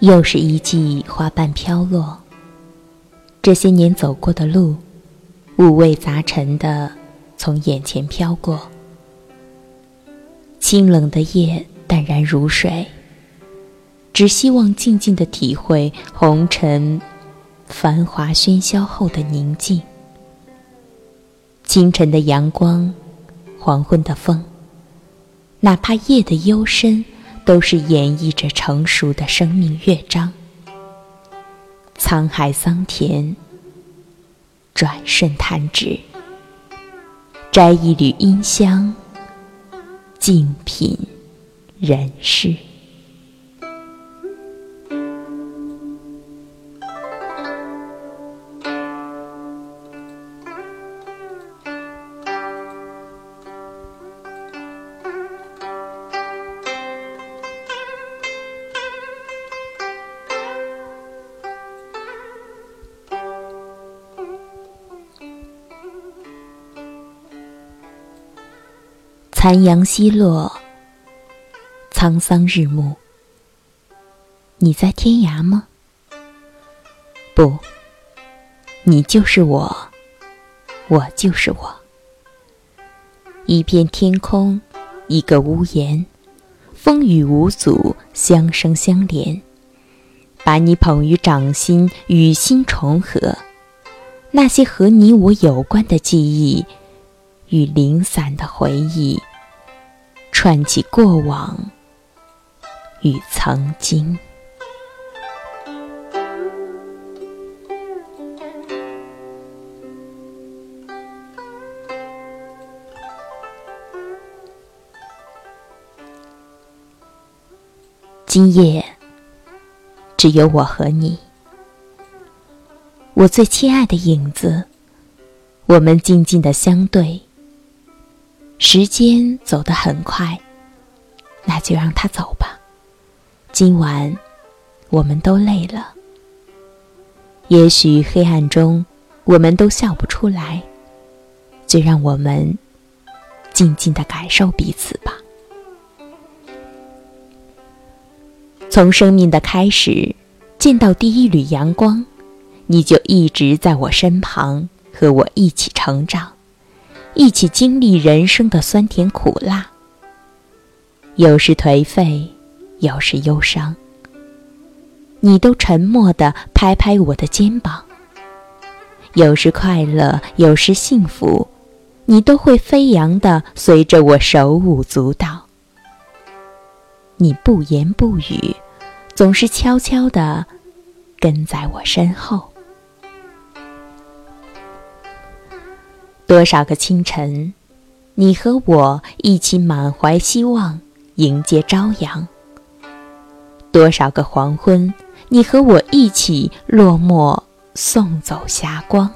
又是一季花瓣飘落，这些年走过的路，五味杂陈的从眼前飘过。清冷的夜，淡然如水。只希望静静的体会红尘繁华喧嚣后的宁静。清晨的阳光，黄昏的风，哪怕夜的幽深。都是演绎着成熟的生命乐章。沧海桑田，转瞬弹指。摘一缕音香，静品人世。残阳西落，沧桑日暮。你在天涯吗？不，你就是我，我就是我。一片天空，一个屋檐，风雨无阻，相生相连。把你捧于掌心，与心重合。那些和你我有关的记忆，与零散的回忆。串起过往与曾经。今夜只有我和你，我最亲爱的影子，我们静静的相对。时间走得很快，那就让它走吧。今晚，我们都累了。也许黑暗中，我们都笑不出来。就让我们静静的感受彼此吧。从生命的开始，见到第一缕阳光，你就一直在我身旁，和我一起成长。一起经历人生的酸甜苦辣，有时颓废，有时忧伤。你都沉默地拍拍我的肩膀。有时快乐，有时幸福，你都会飞扬地随着我手舞足蹈。你不言不语，总是悄悄地跟在我身后。多少个清晨，你和我一起满怀希望迎接朝阳；多少个黄昏，你和我一起落寞送走霞光；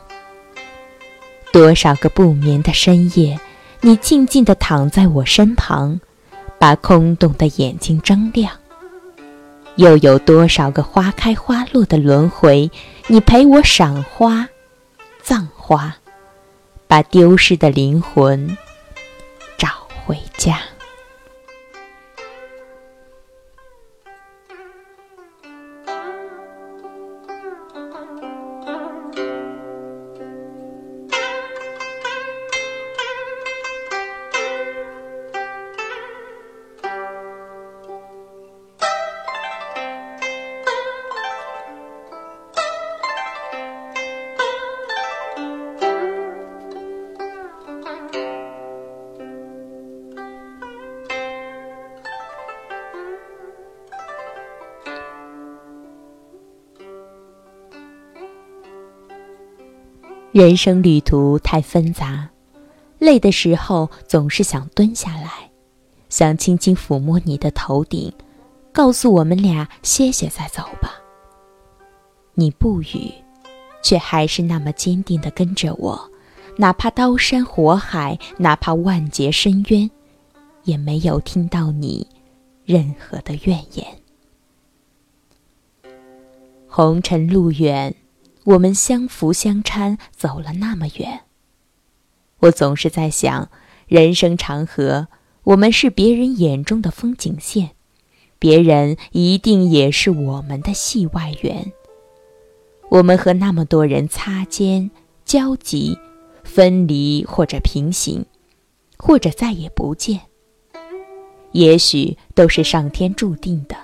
多少个不眠的深夜，你静静地躺在我身旁，把空洞的眼睛睁亮；又有多少个花开花落的轮回，你陪我赏花、葬花。把丢失的灵魂找回家。人生旅途太纷杂，累的时候总是想蹲下来，想轻轻抚摸你的头顶，告诉我们俩歇歇再走吧。你不语，却还是那么坚定地跟着我，哪怕刀山火海，哪怕万劫深渊，也没有听到你任何的怨言。红尘路远。我们相扶相搀走了那么远，我总是在想，人生长河，我们是别人眼中的风景线，别人一定也是我们的戏外缘。我们和那么多人擦肩、交集、分离，或者平行，或者再也不见，也许都是上天注定的。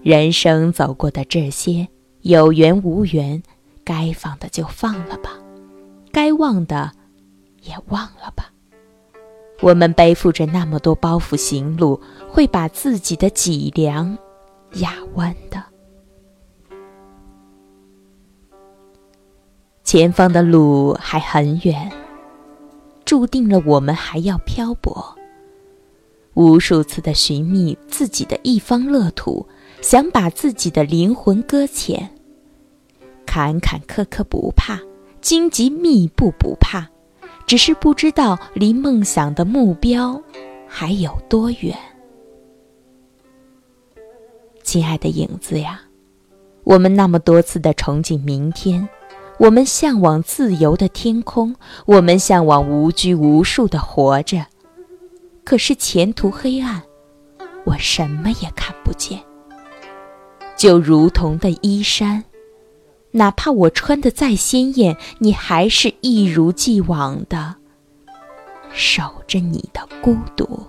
人生走过的这些，有缘无缘，该放的就放了吧，该忘的也忘了吧。我们背负着那么多包袱行路，会把自己的脊梁压弯的。前方的路还很远，注定了我们还要漂泊。无数次的寻觅自己的一方乐土，想把自己的灵魂搁浅。坎坎坷坷不怕，荆棘密布不怕。只是不知道离梦想的目标还有多远，亲爱的影子呀，我们那么多次的憧憬明天，我们向往自由的天空，我们向往无拘无束的活着，可是前途黑暗，我什么也看不见，就如同的衣衫。哪怕我穿的再鲜艳，你还是一如既往的守着你的孤独。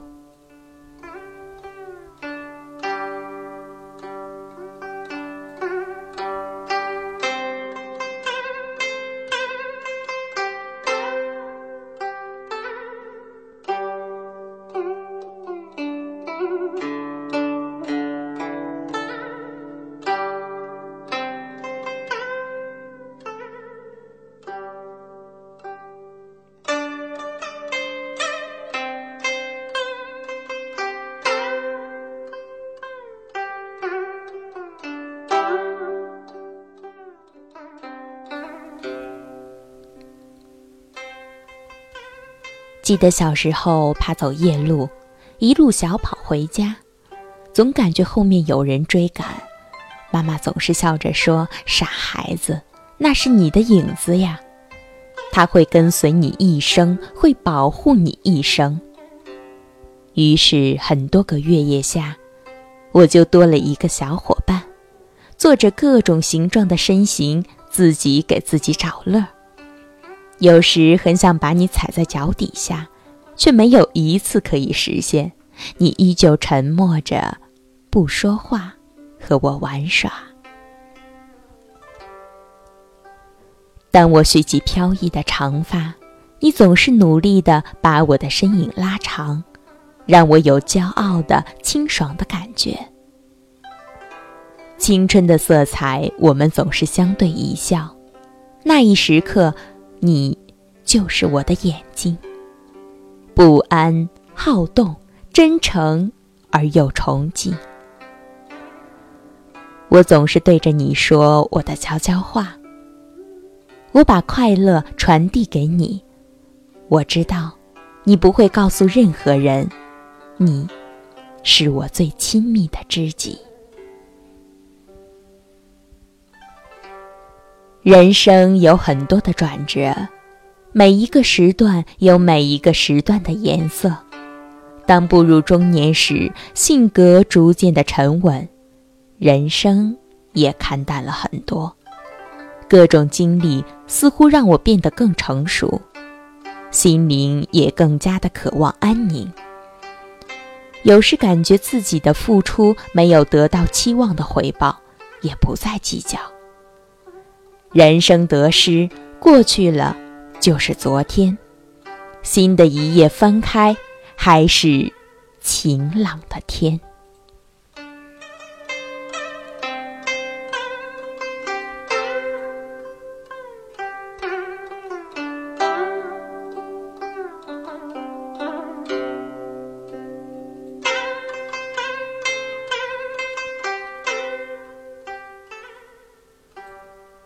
记得小时候怕走夜路，一路小跑回家，总感觉后面有人追赶。妈妈总是笑着说：“傻孩子，那是你的影子呀，他会跟随你一生，会保护你一生。”于是很多个月夜下，我就多了一个小伙伴，做着各种形状的身形，自己给自己找乐。有时很想把你踩在脚底下，却没有一次可以实现。你依旧沉默着，不说话，和我玩耍。当我蓄起飘逸的长发，你总是努力的把我的身影拉长，让我有骄傲的清爽的感觉。青春的色彩，我们总是相对一笑。那一时刻。你，就是我的眼睛。不安、好动、真诚而又崇敬。我总是对着你说我的悄悄话。我把快乐传递给你。我知道，你不会告诉任何人。你，是我最亲密的知己。人生有很多的转折，每一个时段有每一个时段的颜色。当步入中年时，性格逐渐的沉稳，人生也看淡了很多。各种经历似乎让我变得更成熟，心灵也更加的渴望安宁。有时感觉自己的付出没有得到期望的回报，也不再计较。人生得失过去了，就是昨天。新的一页翻开，还是晴朗的天。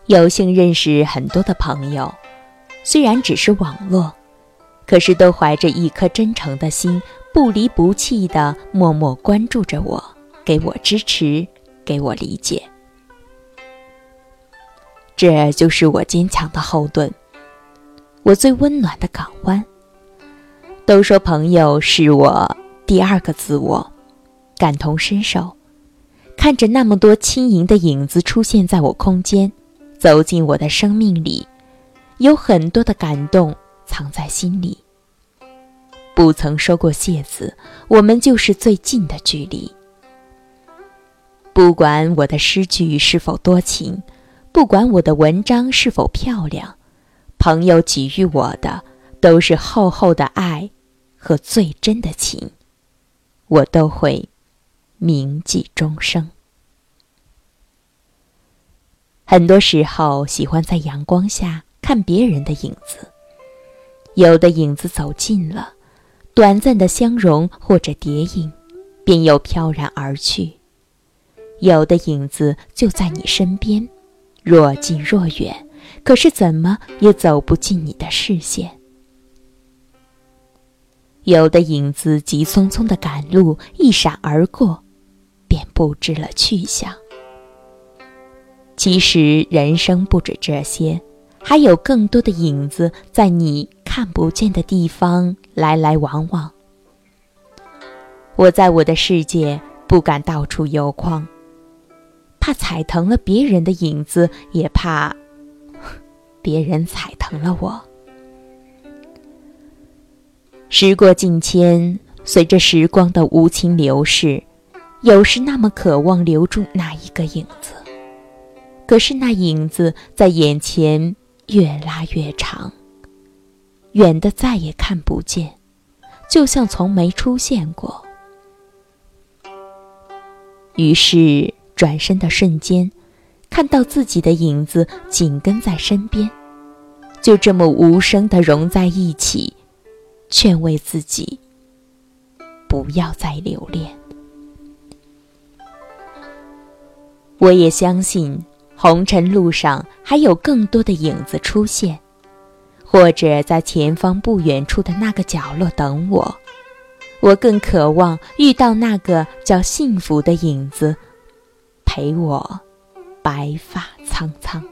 有幸认识很多的朋友，虽然只是网络，可是都怀着一颗真诚的心，不离不弃的默默关注着我，给我支持，给我理解。这就是我坚强的后盾，我最温暖的港湾。都说朋友是我第二个自我，感同身受，看着那么多轻盈的影子出现在我空间，走进我的生命里，有很多的感动藏在心里。不曾说过谢字，我们就是最近的距离。不管我的诗句是否多情，不管我的文章是否漂亮，朋友给予我的都是厚厚的爱和最真的情，我都会铭记终生。很多时候喜欢在阳光下看别人的影子，有的影子走近了。短暂的相融或者叠影，便又飘然而去。有的影子就在你身边，若近若远，可是怎么也走不进你的视线。有的影子急匆匆的赶路，一闪而过，便不知了去向。其实人生不止这些，还有更多的影子在你。看不见的地方来来往往，我在我的世界不敢到处游逛，怕踩疼了别人的影子，也怕 别人踩疼了我。时过境迁，随着时光的无情流逝，有时那么渴望留住那一个影子，可是那影子在眼前越拉越长。远的再也看不见，就像从没出现过。于是转身的瞬间，看到自己的影子紧跟在身边，就这么无声的融在一起，劝慰自己不要再留恋。我也相信，红尘路上还有更多的影子出现。或者在前方不远处的那个角落等我，我更渴望遇到那个叫幸福的影子，陪我白发苍苍。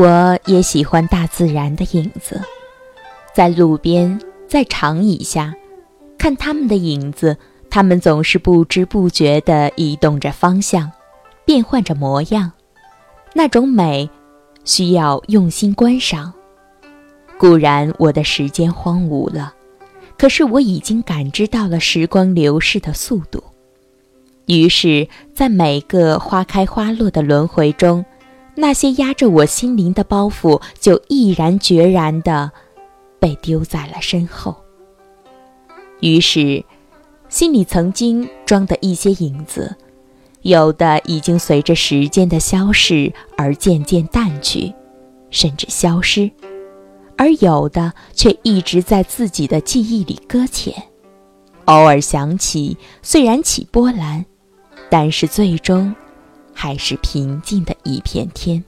我也喜欢大自然的影子，在路边，在长椅下，看他们的影子，他们总是不知不觉地移动着方向，变换着模样。那种美，需要用心观赏。固然我的时间荒芜了，可是我已经感知到了时光流逝的速度。于是，在每个花开花落的轮回中。那些压着我心灵的包袱，就毅然决然地被丢在了身后。于是，心里曾经装的一些影子，有的已经随着时间的消逝而渐渐淡去，甚至消失；而有的却一直在自己的记忆里搁浅，偶尔想起，虽然起波澜，但是最终。还是平静的一片天。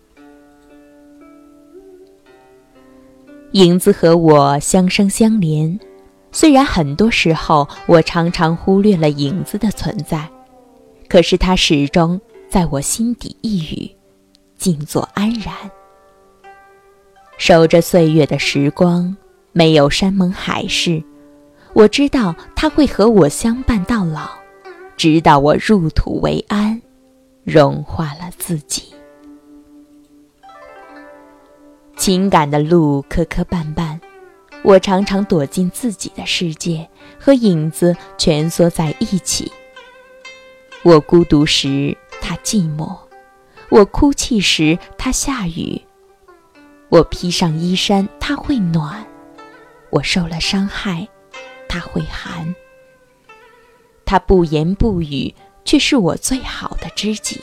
影子和我相生相连，虽然很多时候我常常忽略了影子的存在，可是它始终在我心底一语，静坐安然，守着岁月的时光，没有山盟海誓，我知道它会和我相伴到老，直到我入土为安。融化了自己，情感的路磕磕绊绊，我常常躲进自己的世界，和影子蜷缩在一起。我孤独时，他寂寞；我哭泣时，他下雨；我披上衣衫，他会暖；我受了伤害，他会寒。他不言不语。却是我最好的知己，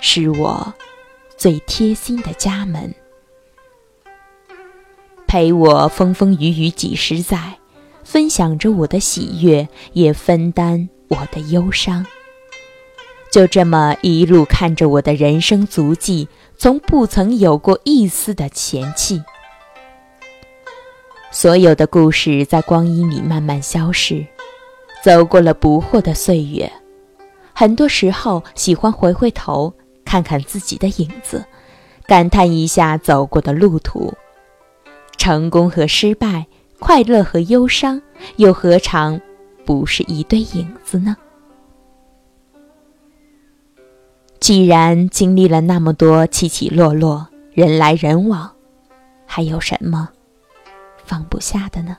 是我最贴心的家门，陪我风风雨雨几十载，分享着我的喜悦，也分担我的忧伤。就这么一路看着我的人生足迹，从不曾有过一丝的嫌弃。所有的故事在光阴里慢慢消逝，走过了不惑的岁月。很多时候喜欢回回头，看看自己的影子，感叹一下走过的路途。成功和失败，快乐和忧伤，又何尝不是一对影子呢？既然经历了那么多起起落落，人来人往，还有什么放不下的呢？